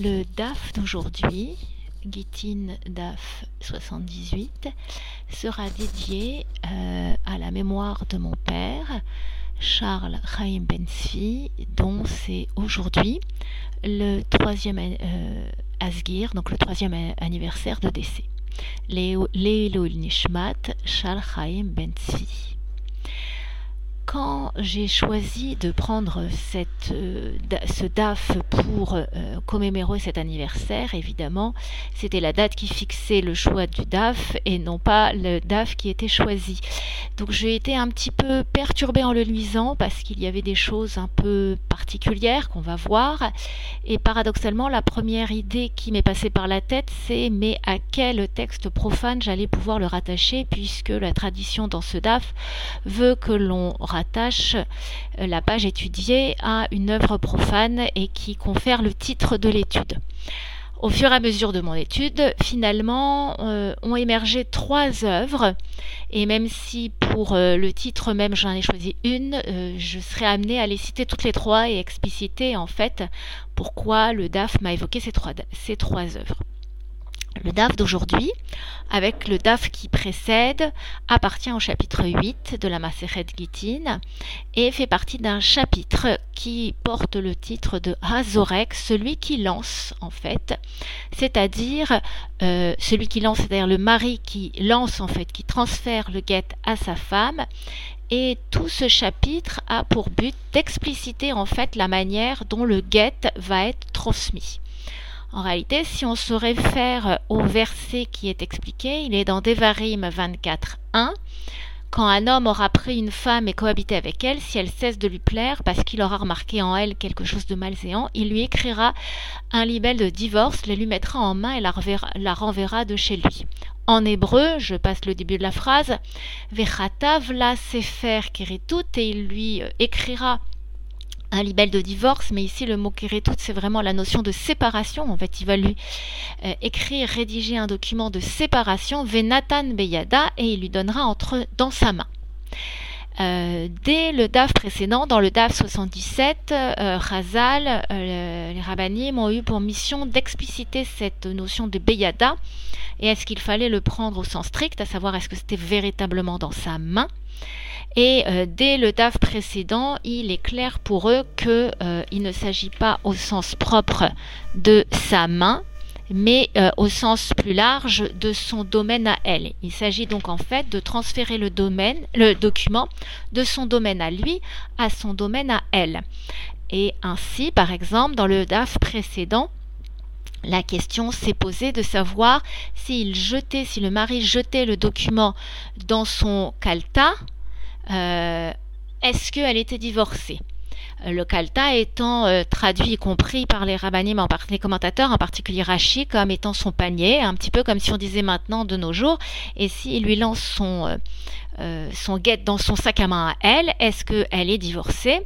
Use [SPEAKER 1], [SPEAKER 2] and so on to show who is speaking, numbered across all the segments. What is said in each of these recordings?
[SPEAKER 1] Le DAF d'aujourd'hui, Gitin DAF 78, sera dédié euh, à la mémoire de mon père, Charles Chaim Bensfi, dont c'est aujourd'hui le troisième euh, Asgir, donc le troisième anniversaire de décès. Lélo Nishmat, Charles Chaim Bensfi quand j'ai choisi de prendre euh, ce DAF pour euh, commémorer cet anniversaire, évidemment, c'était la date qui fixait le choix du DAF et non pas le DAF qui était choisi. Donc j'ai été un petit peu perturbée en le luisant parce qu'il y avait des choses un peu particulières qu'on va voir. Et paradoxalement, la première idée qui m'est passée par la tête, c'est mais à quel texte profane j'allais pouvoir le rattacher puisque la tradition dans ce DAF veut que l'on rattache euh, la page étudiée à une œuvre profane et qui confère le titre de l'étude. Au fur et à mesure de mon étude, finalement, euh, ont émergé trois œuvres, et même si pour euh, le titre même j'en ai choisi une, je serai amenée à les citer toutes les trois et expliciter en fait pourquoi le DAF m'a évoqué ces trois, ces trois œuvres. Le DAF d'aujourd'hui, avec le DAF qui précède, appartient au chapitre 8 de la Maseret Gitin et fait partie d'un chapitre qui porte le titre de Hazorek, celui qui lance en fait, c'est-à-dire euh, celui qui lance, c'est-à-dire le mari qui lance en fait, qui transfère le guet à sa femme et tout ce chapitre a pour but d'expliciter en fait la manière dont le guet va être transmis. En réalité, si on se réfère au verset qui est expliqué, il est dans Devarim 24.1. Quand un homme aura pris une femme et cohabité avec elle, si elle cesse de lui plaire parce qu'il aura remarqué en elle quelque chose de malséant, il lui écrira un libelle de divorce, le lui mettra en main et la, renverra de chez lui. En hébreu, je passe le début de la phrase, Vechatav la sefer keritut, et il lui euh, écrira un libelle de divorce, mais ici le mot kérétout, c'est vraiment la notion de séparation. En fait, il va lui euh, écrire, rédiger un document de séparation, Venatan Beyada, et il lui donnera entre dans sa main. Euh, dès le DAF précédent, dans le DAF 77, euh, euh, les rabbinim ont eu pour mission d'expliciter cette notion de Beyada et est-ce qu'il fallait le prendre au sens strict, à savoir est-ce que c'était véritablement dans sa main. Et euh, dès le DAF précédent, il est clair pour eux qu'il ne s'agit pas au sens propre de sa main, mais euh, au sens plus large de son domaine à elle. Il s'agit donc en fait de transférer le document de son domaine à lui à son domaine à elle. Et ainsi, par exemple, dans le DAF précédent, la question s'est posée de savoir si le mari jetait le document dans son kalta, euh, est-ce qu'elle était divorcée? Le kalta étant euh, traduit y compris par les rabbinim, en les commentateurs, en particulier Rashi, comme étant son panier, un petit peu comme si on disait maintenant de nos jours, et s'il lui lance son, son guette dans son sac à main à elle, est-ce qu'elle est divorcée?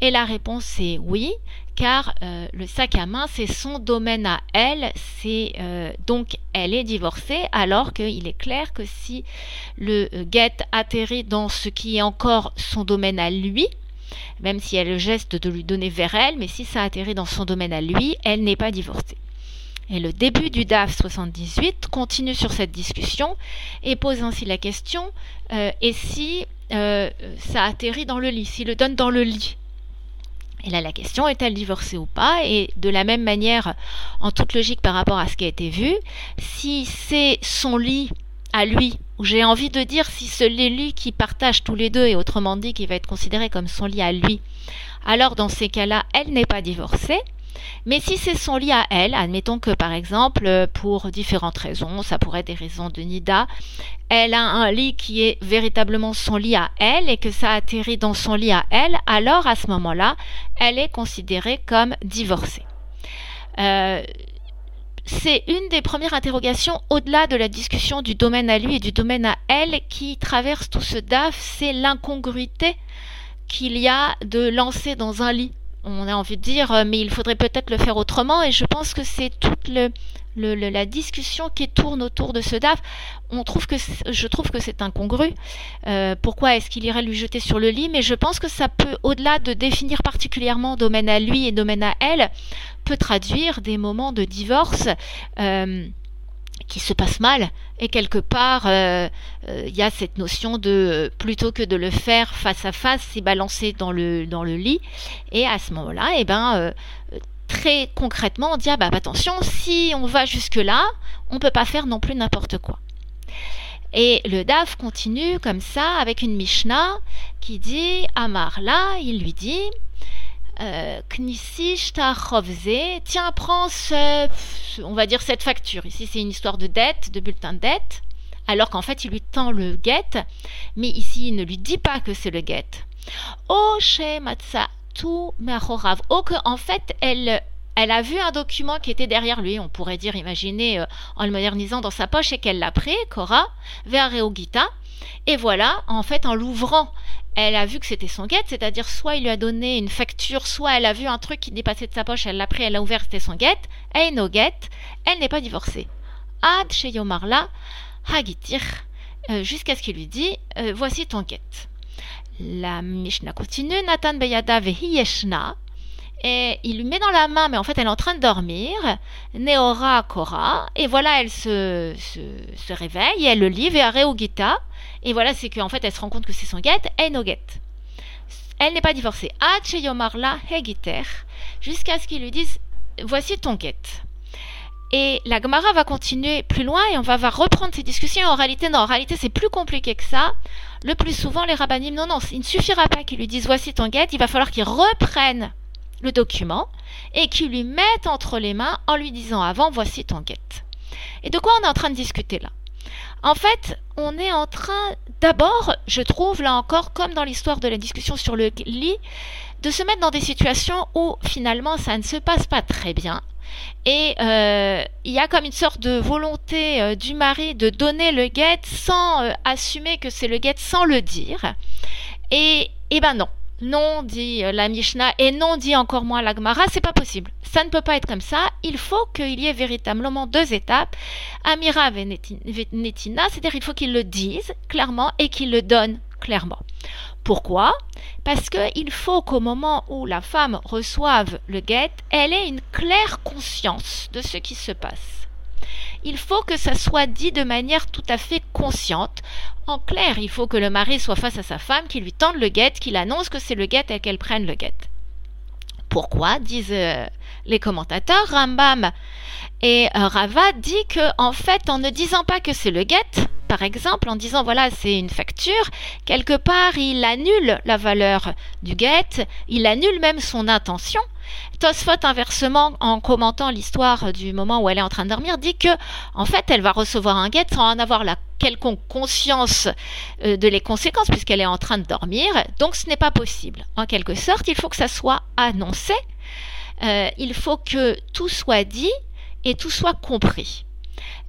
[SPEAKER 1] Et la réponse est oui, car euh, le sac à main, c'est son domaine à elle, c'est euh, donc elle est divorcée, alors qu'il est clair que si le euh, guet atterrit dans ce qui est encore son domaine à lui, même si elle le geste de lui donner vers elle, mais si ça atterrit dans son domaine à lui, elle n'est pas divorcée. Et le début du DAF 78 continue sur cette discussion et pose ainsi la question et si ça atterrit dans le lit, s'il le donne dans le lit? Et là, la question est-elle divorcée ou pas? Et de la même manière, en toute logique par rapport à ce qui a été vu, si c'est son lit à lui, ou j'ai envie de dire si c'est lits qui partagent tous les deux, et autrement dit qui va être considéré comme son lit à lui, alors dans ces cas-là, elle n'est pas divorcée. Mais si c'est son lit à elle, admettons que par exemple, pour différentes raisons, ça pourrait être des raisons de Nida, elle a un lit qui est véritablement son lit à elle et que ça atterrit dans son lit à elle, alors à ce moment-là, elle est considérée comme divorcée. Euh, c'est une des premières interrogations au-delà de la discussion du domaine à lui et du domaine à elle qui traverse tout ce DAF, c'est l'incongruité qu'il y a de lancer dans un lit on a envie de dire, mais il faudrait peut-être le faire autrement. Et je pense que c'est toute le, la discussion qui tourne autour de ce DAF, on trouve que je trouve que c'est incongru. Euh, pourquoi est-ce qu'il irait lui jeter sur le lit? Mais je pense que ça peut, au-delà de définir particulièrement domaine à lui et domaine à elle, peut traduire des moments de divorce. Euh, qui se passent mal et quelque part euh, il y a cette notion de plutôt que de le faire face à face c'est balancer dans le dans le lit et à ce moment-là eh ben très concrètement, on dit ah bah attention, si on va jusque-là, on ne peut pas faire non plus n'importe quoi. Et le DAF continue comme ça avec une Mishnah qui dit à Marla, il lui dit euh, tiens, prends on va dire cette facture. Ici, c'est une histoire de dette, de bulletin de dette, alors qu'en fait, il lui tend le guet, mais ici, il ne lui dit pas que c'est le guet. Oh, Matza tout Oh, que, en fait, elle, elle a vu un document qui était derrière lui, on pourrait dire, imaginer, euh, en le modernisant dans sa poche, et qu'elle l'a pris, Cora, vers Reogita. Et voilà, en fait, en l'ouvrant, elle a vu que c'était son guette, c'est-à-dire soit il lui a donné une facture, soit elle a vu un truc qui dépassait de sa poche, elle l'a pris, elle l'a ouvert, c'était son guette. Et no guette, elle n'est pas divorcée. Ad chez Yomarla, Hagitir, euh, jusqu'à ce qu'il lui dit, euh, voici ton guette. La Mishnah continue, Nathan Beyada Vehiyeshna, et il lui met dans la main, mais en fait elle est en train de dormir, Neora Kora, et voilà, elle se, se, réveille, et elle le lit, Gita, et voilà, c'est qu'en fait elle se rend compte que c'est son guet, et no get. Elle n'est pas divorcée. Hegiter, jusqu'à ce qu'il lui dise, voici ton guet. Et la Gemara va continuer plus loin et on va, reprendre ces discussions. En réalité, non, en réalité, c'est plus compliqué que ça. Le plus souvent, les rabbinim, non, non, il ne suffira pas qu'ils lui disent voici ton guet, il va falloir qu'ils reprennent le document et qu'ils lui mettent entre les mains en lui disant avant voici ton guet. Et de quoi on est en train de discuter là? En fait, on est en train d'abord, je trouve là encore, comme dans l'histoire de la discussion sur le lit, de se mettre dans des situations où finalement ça ne se passe pas très bien et euh, il y a comme une sorte de volonté euh, du mari de donner le guet sans euh, assumer que c'est le guet sans le dire. Et, et ben non. Non, dit la Mishnah, et non, dit encore moins la Gemara, c'est pas possible. Ça ne peut pas être comme ça. Il faut qu'il y ait véritablement deux étapes. Amira Venetina, c'est-à-dire il faut qu'il le dise clairement et qu'il le donne clairement. Pourquoi? Parce qu'il faut qu'au moment où la femme reçoive le guet, elle ait une claire conscience de ce qui se passe. Il faut que ça soit dit de manière tout à fait consciente. En clair, il faut que le mari soit face à sa femme, qu'il lui tende le guet, qu'il annonce que c'est le guet et qu'elle prenne le guet. Pourquoi disent euh, les commentateurs Rambam et euh, Rava dit que en fait, en ne disant pas que c'est le guet, par exemple, en disant voilà, c'est une facture, quelque part, il annule la valeur du guet, il annule même son intention. Tosfot, inversement, en commentant l'histoire du moment où elle est en train de dormir, dit que, en fait, elle va recevoir un guet sans en avoir la quelconque conscience euh, de les conséquences, puisqu'elle est en train de dormir. Donc, ce n'est pas possible. En quelque sorte, il faut que ça soit annoncé. Euh, il faut que tout soit dit et tout soit compris.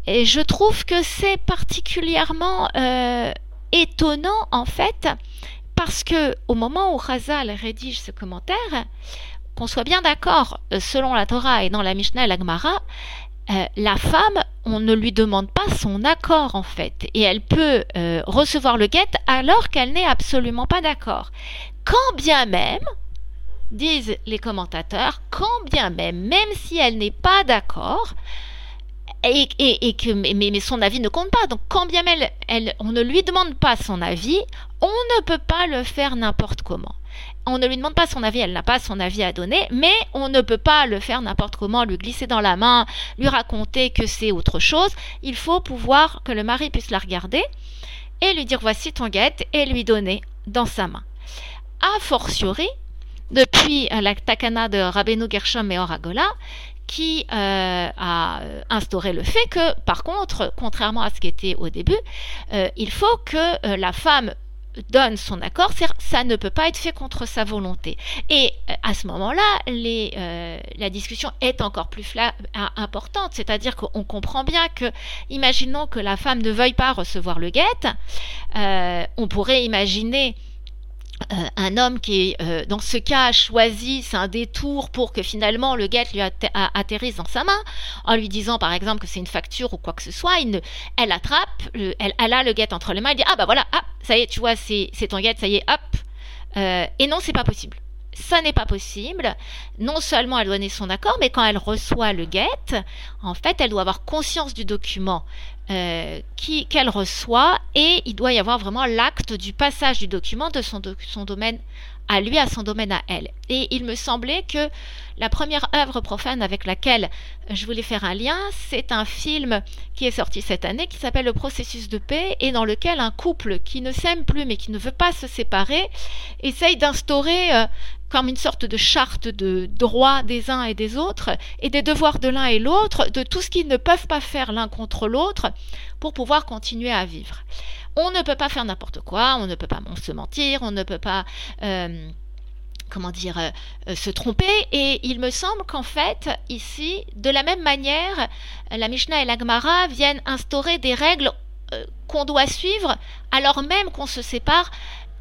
[SPEAKER 1] Et je trouve que c'est particulièrement euh, étonnant en fait, parce que au moment où Razal rédige ce commentaire, qu'on soit bien d'accord, euh, selon la Torah et dans la Mishnah et la Gemara, euh, la femme, on ne lui demande pas son accord en fait, et elle peut recevoir le guet alors qu'elle n'est absolument pas d'accord. Quand bien même, disent les commentateurs, quand bien même, même si elle n'est pas d'accord, et, que mais, son avis ne compte pas. Donc quand bien même elle, on ne lui demande pas son avis, on ne peut pas le faire n'importe comment. On ne lui demande pas son avis, elle n'a pas son avis à donner, mais on ne peut pas le faire n'importe comment, lui glisser dans la main, lui raconter que c'est autre chose. Il faut pouvoir que le mari puisse la regarder et lui dire voici ton guette et lui donner dans sa main. A fortiori, depuis la takana de Rabbeinu Gershom et Oragola, qui euh, a instauré le fait que, par contre, contrairement à ce qui était au début, euh, il faut que euh, la femme donne son accord, ça ne peut pas être fait contre sa volonté. Et à ce moment-là, la discussion est encore plus importante, c'est-à-dire qu'on comprend bien que, imaginons que la femme ne veuille pas recevoir le guet, on pourrait imaginer euh, un homme qui, euh, dans ce cas, a choisi, c'est un détour pour que finalement le guet lui atterrisse dans sa main, en lui disant par exemple que c'est une facture ou quoi que ce soit, elle attrape, elle, a le guet entre les mains, elle dit ah bah voilà, ah ça y est, tu vois, c'est ton guet, ça y est, hop. Euh, et non, c'est pas possible. Ça n'est pas possible. Non seulement elle doit donner son accord, mais quand elle reçoit le guet, en fait, elle doit avoir conscience du document euh, qu'elle reçoit et il doit y avoir vraiment l'acte du passage du document de son, son domaine à lui, à son domaine à elle. Et il me semblait que la première œuvre profane avec laquelle je voulais faire un lien, c'est un film qui est sorti cette année qui s'appelle Le processus de paix et dans lequel un couple qui ne s'aime plus mais qui ne veut pas se séparer essaye d'instaurer euh, comme une sorte de charte de droits des uns et des autres et des devoirs de l'un et l'autre, de tout ce qu'ils ne peuvent pas faire l'un contre l'autre pour pouvoir continuer à vivre on ne peut pas faire n'importe quoi, on ne peut pas se mentir, on ne peut pas euh, comment dire, euh, se tromper. Et il me semble qu'en fait, ici, de la même manière, la Mishnah et la Gemara viennent instaurer des règles euh, qu'on doit suivre alors même qu'on se sépare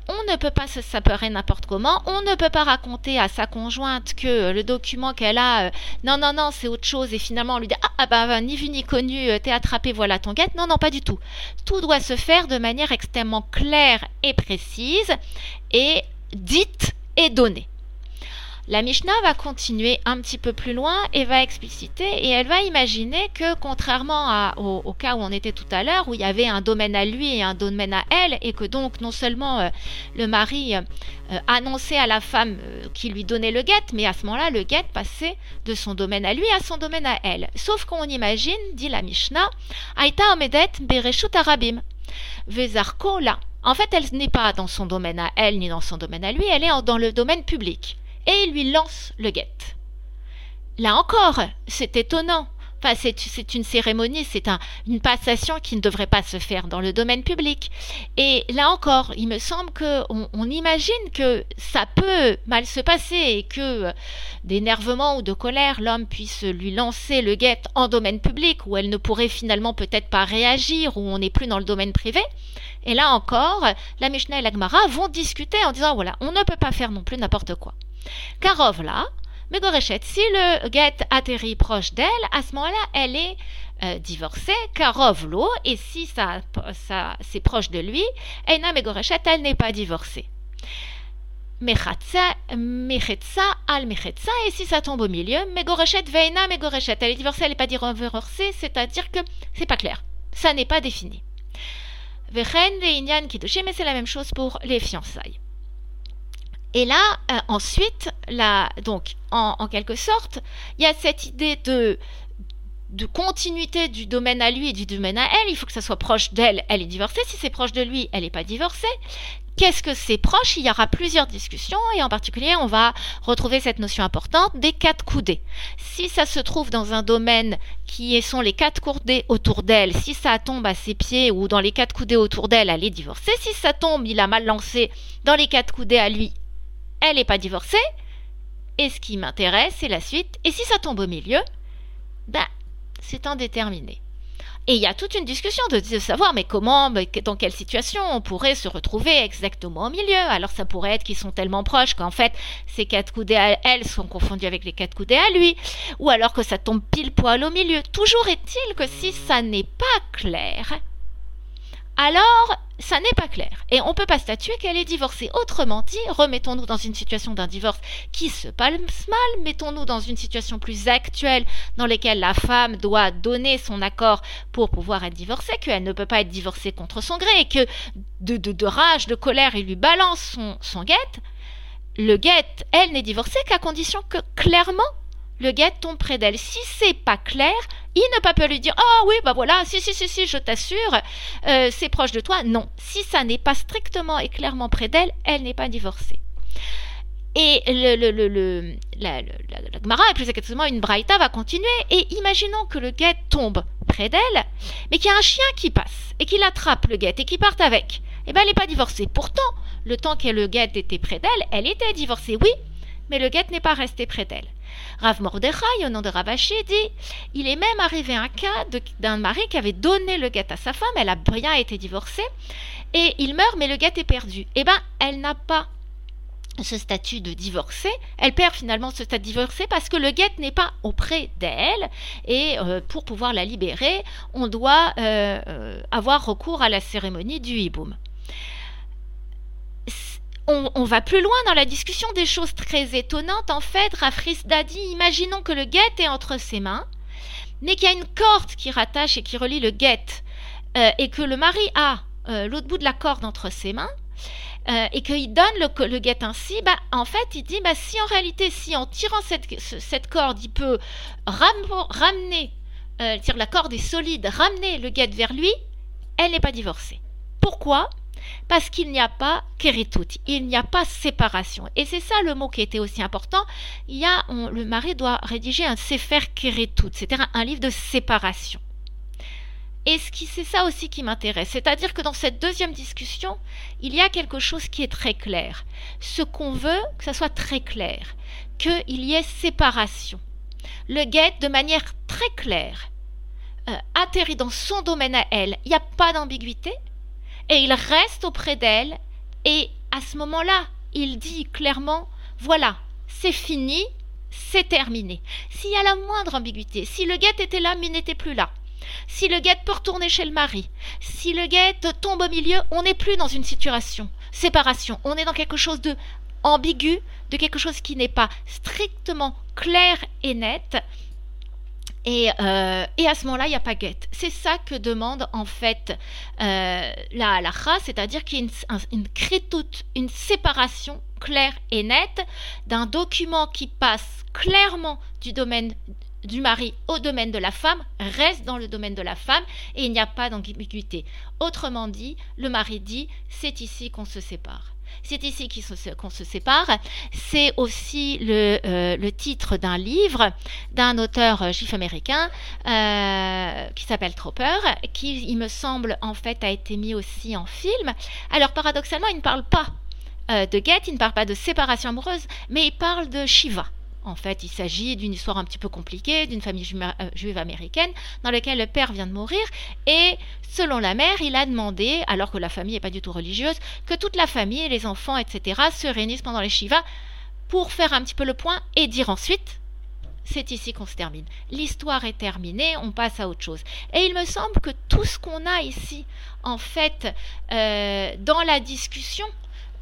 [SPEAKER 1] on ne peut pas se séparer n'importe comment, on ne peut pas raconter à sa conjointe que le document qu'elle a, euh, non, non, non, c'est autre chose, et finalement on lui dit, ah, ah bah, ni vu ni connu, euh, t'es attrapé, voilà ton guette. Non, non, pas du tout. Tout doit se faire de manière extrêmement claire et précise, et dite et donnée. La Mishnah va continuer un petit peu plus loin et va expliciter et elle va imaginer que contrairement au, cas où on était tout à l'heure, où il y avait un domaine à lui et un domaine à elle, et que donc non seulement euh, le mari euh, annonçait à la femme euh, qui lui donnait le guet, mais à ce moment-là, le guet passait de son domaine à lui à son domaine à elle. Sauf qu'on imagine, dit la Mishnah, Aïta Omedet Bereshut Arabim. Vezarko là. En fait, elle n'est pas dans son domaine à elle ni dans son domaine à lui, elle est dans le domaine public et lui lance le guet. Là encore, c'est étonnant. Enfin, c'est une cérémonie, c'est un, une passation qui ne devrait pas se faire dans le domaine public. Et là encore, il me semble qu'on on imagine que ça peut mal se passer et que d'énervement ou de colère, l'homme puisse lui lancer le guet en domaine public où elle ne pourrait finalement peut-être pas réagir, où on n'est plus dans le domaine privé. Et là encore, la Mishnah et la Gemara vont discuter en disant voilà, on ne peut pas faire non plus n'importe quoi. Karov là, Megoreshet, si le guet atterrit proche d'elle, à ce moment-là, elle est euh, divorcée, Karov l'eau, et si ça, ça c'est proche de lui, Eina Megoreshet, elle n'est pas divorcée. Mechatsa, al mechetsa, et si ça tombe au milieu, Megoreshet, Veina Megoreshet, elle est divorcée, elle n'est pas divorcée, c'est-à-dire que c'est pas clair, ça n'est pas défini. Vechen, Inyan Kiddushin, mais c'est la même chose pour les fiançailles. Et là, euh, ensuite, donc, en, quelque sorte, il y a cette idée de, de continuité du domaine à lui et du domaine à elle. Il faut que ça soit proche d'elle, elle est divorcée. Si c'est proche de lui, elle n'est pas divorcée. Qu'est-ce que c'est proche? Il y aura plusieurs discussions et en particulier, on va retrouver cette notion importante des quatre coudées. Si ça se trouve dans un domaine qui sont les quatre coudées autour d'elle, si ça tombe à ses pieds ou dans les quatre coudées autour d'elle, elle est divorcée. Si ça tombe, il a mal lancé dans les quatre coudées à lui, elle n'est pas divorcée. Et ce qui m'intéresse, c'est la suite. Et si ça tombe au milieu, ben, c'est indéterminé. Et il y a toute une discussion de, savoir, mais comment, dans quelle situation on pourrait se retrouver exactement au milieu. Alors ça pourrait être qu'ils sont tellement proches qu'en fait, ces quatre coudées à elle sont confondus avec les quatre coudées à lui. Ou alors que ça tombe pile poil au milieu. Toujours est-il que si ça n'est pas clair, alors ça n'est pas clair. Et on ne peut pas statuer qu'elle est divorcée. Autrement dit, remettons-nous dans une situation d'un divorce qui se passe mal, mettons-nous dans une situation plus actuelle dans laquelle la femme doit donner son accord pour pouvoir être divorcée, qu'elle ne peut pas être divorcée contre son gré, et que de, de, rage, de colère, il lui balance son, son guette. Le guette, elle n'est divorcée qu'à condition que clairement le guet tombe près d'elle. Si c'est pas clair, il ne peut pas lui dire Ah oui, bah voilà, si, si, si, si, je t'assure, euh, c'est proche de toi. Non, si ça n'est pas strictement et clairement près d'elle, elle n'est pas divorcée. Et le, le, le, la, la, Gemara, et plus exactement une Braïta, va continuer. Et imaginons que le guet tombe près d'elle, mais qu'il y a un chien qui passe et qu'il attrape le guet et qui part avec. Eh bien, elle n'est pas divorcée. Pourtant, le temps que le guet était près d'elle, elle était divorcée, oui, mais le guet n'est pas resté près d'elle. Rav Mordechai, au nom de Ravashi, dit Il est même arrivé un cas d'un mari qui avait donné le guet à sa femme, elle a bien été divorcée, et il meurt, mais le guet est perdu. Eh bien, elle n'a pas ce statut de divorcée, elle perd finalement ce statut de divorcée parce que le guet n'est pas auprès d'elle et euh, pour pouvoir la libérer, on doit euh, euh, avoir recours à la cérémonie du hiboum. On, va plus loin dans la discussion des choses très étonnantes. En fait, Rafris dit imaginons que le guet est entre ses mains, mais qu'il y a une corde qui rattache et qui relie le guet, et que le mari a l'autre bout de la corde entre ses mains, euh, et qu'il donne le, guet ainsi, bah, en fait, il dit, bah, si en réalité, si en tirant cette, corde, il peut ramener, euh, la corde est solide, ramener le guet vers lui, elle n'est pas divorcée. Pourquoi? Parce qu'il n'y a pas kéritut, il n'y a pas séparation. Et c'est ça le mot qui était aussi important. Il y a, le mari doit rédiger un sefer kéritut, c'est-à-dire un livre de séparation. Et c'est ça aussi qui m'intéresse. C'est-à-dire que dans cette deuxième discussion, il y a quelque chose qui est très clair. Ce qu'on veut, que ça soit très clair, qu'il y ait séparation. Le guet, de manière très claire, euh, atterrit dans son domaine à elle. Il n'y a pas d'ambiguïté. Et il reste auprès d'elle. Et à ce moment-là, il dit clairement, voilà, c'est fini, c'est terminé. S'il y a la moindre ambiguïté, si le guet était là mais n'était plus là, si le guet peut retourner chez le mari, si le guet tombe au milieu, on n'est plus dans une situation séparation, on est dans quelque chose de ambigu, de quelque chose qui n'est pas strictement clair et net. Et, euh, à ce moment-là, il n'y a pas guette. C'est ça que demande en fait euh, la halakha, c'est-à-dire qu'il y a une séparation claire et nette d'un document qui passe clairement du domaine du mari au domaine de la femme reste dans le domaine de la femme et il n'y a pas d'ambiguïté. Autrement dit, le mari dit c'est ici qu'on se sépare. C'est ici qu'on se, sépare. C'est aussi le, euh, titre d'un livre d'un auteur euh, juif américain euh, qui s'appelle Tropper, qui, il me semble, en fait, a été mis aussi en film. Alors, paradoxalement, il ne parle pas de Get, il ne parle pas de séparation amoureuse, mais il parle de Shiva. En fait, il s'agit d'une histoire un petit peu compliquée, d'une famille euh, juive américaine, dans laquelle le père vient de mourir, et selon la mère, il a demandé, alors que la famille n'est pas du tout religieuse, que toute la famille, les enfants, etc., se réunissent pendant les Shiva pour faire un petit peu le point et dire ensuite c'est ici qu'on se termine. L'histoire est terminée, on passe à autre chose. Et il me semble que tout ce qu'on a ici, en fait, euh, dans la discussion,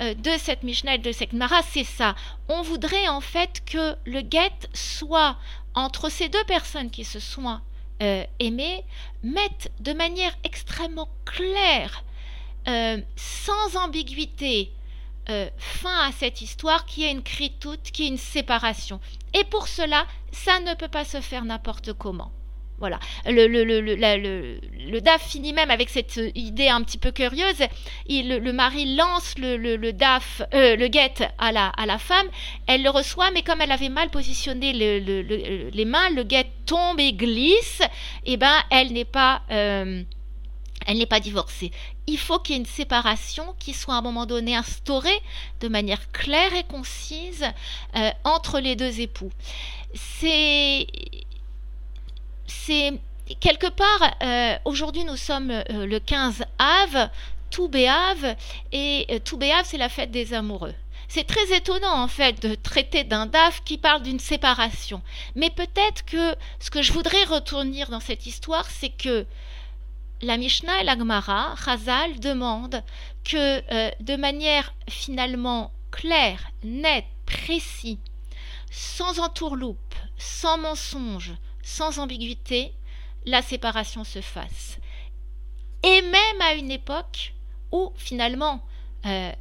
[SPEAKER 1] de cette Mishnah de cette Mara, c'est ça. On voudrait en fait que le guet soit entre ces deux personnes qui se sont euh, aimées, mette de manière extrêmement claire, euh, sans ambiguïté, fin à cette histoire qui est une critoute, qui est une séparation. Et pour cela, ça ne peut pas se faire n'importe comment. Voilà. Le, le, le, le, DAF finit même avec cette idée un petit peu curieuse. Le, mari lance le, DAF, euh, le guet à la, à la femme. Elle le reçoit, mais comme elle avait mal positionné les mains, le guet tombe et glisse. Et eh ben, elle n'est pas. Euh, elle n'est pas divorcée. Il faut qu'il y ait une séparation qui soit à un moment donné instaurée de manière claire et concise euh, entre les deux époux. C'est c'est quelque part, euh, aujourd'hui nous sommes euh, le 15 Av, tout Béave, et euh, tout Béave c'est la fête des amoureux. C'est très étonnant en fait de traiter d'un DAF qui parle d'une séparation. Mais peut-être que ce que je voudrais retourner dans cette histoire, c'est que la Mishnah et la Gemara, Chazal, demandent que de manière finalement claire, nette, précise, sans entourloupe, sans mensonge, sans ambiguïté, la séparation se fasse. Et même à une époque où finalement euh,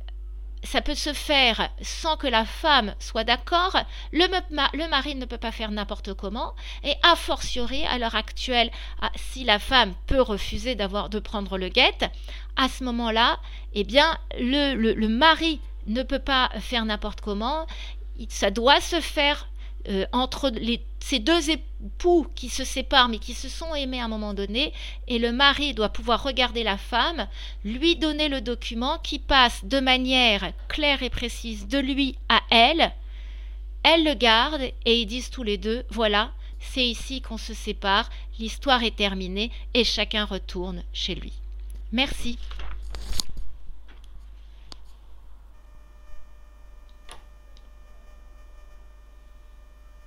[SPEAKER 1] ça peut se faire sans que la femme soit d'accord, le, le, mari ne peut pas faire n'importe comment, et a fortiori à l'heure actuelle, ah, si la femme peut refuser d'avoir de prendre le guet, à ce moment-là, eh bien le, le, mari ne peut pas faire n'importe comment, ça doit se faire euh, entre ces deux époux qui se séparent mais qui se sont aimés à un moment donné, et le mari doit pouvoir regarder la femme, lui donner le document qui passe de manière claire et précise de lui à elle, elle le garde et ils disent tous les deux, voilà, c'est ici qu'on se sépare, l'histoire est terminée et chacun retourne chez lui. Merci.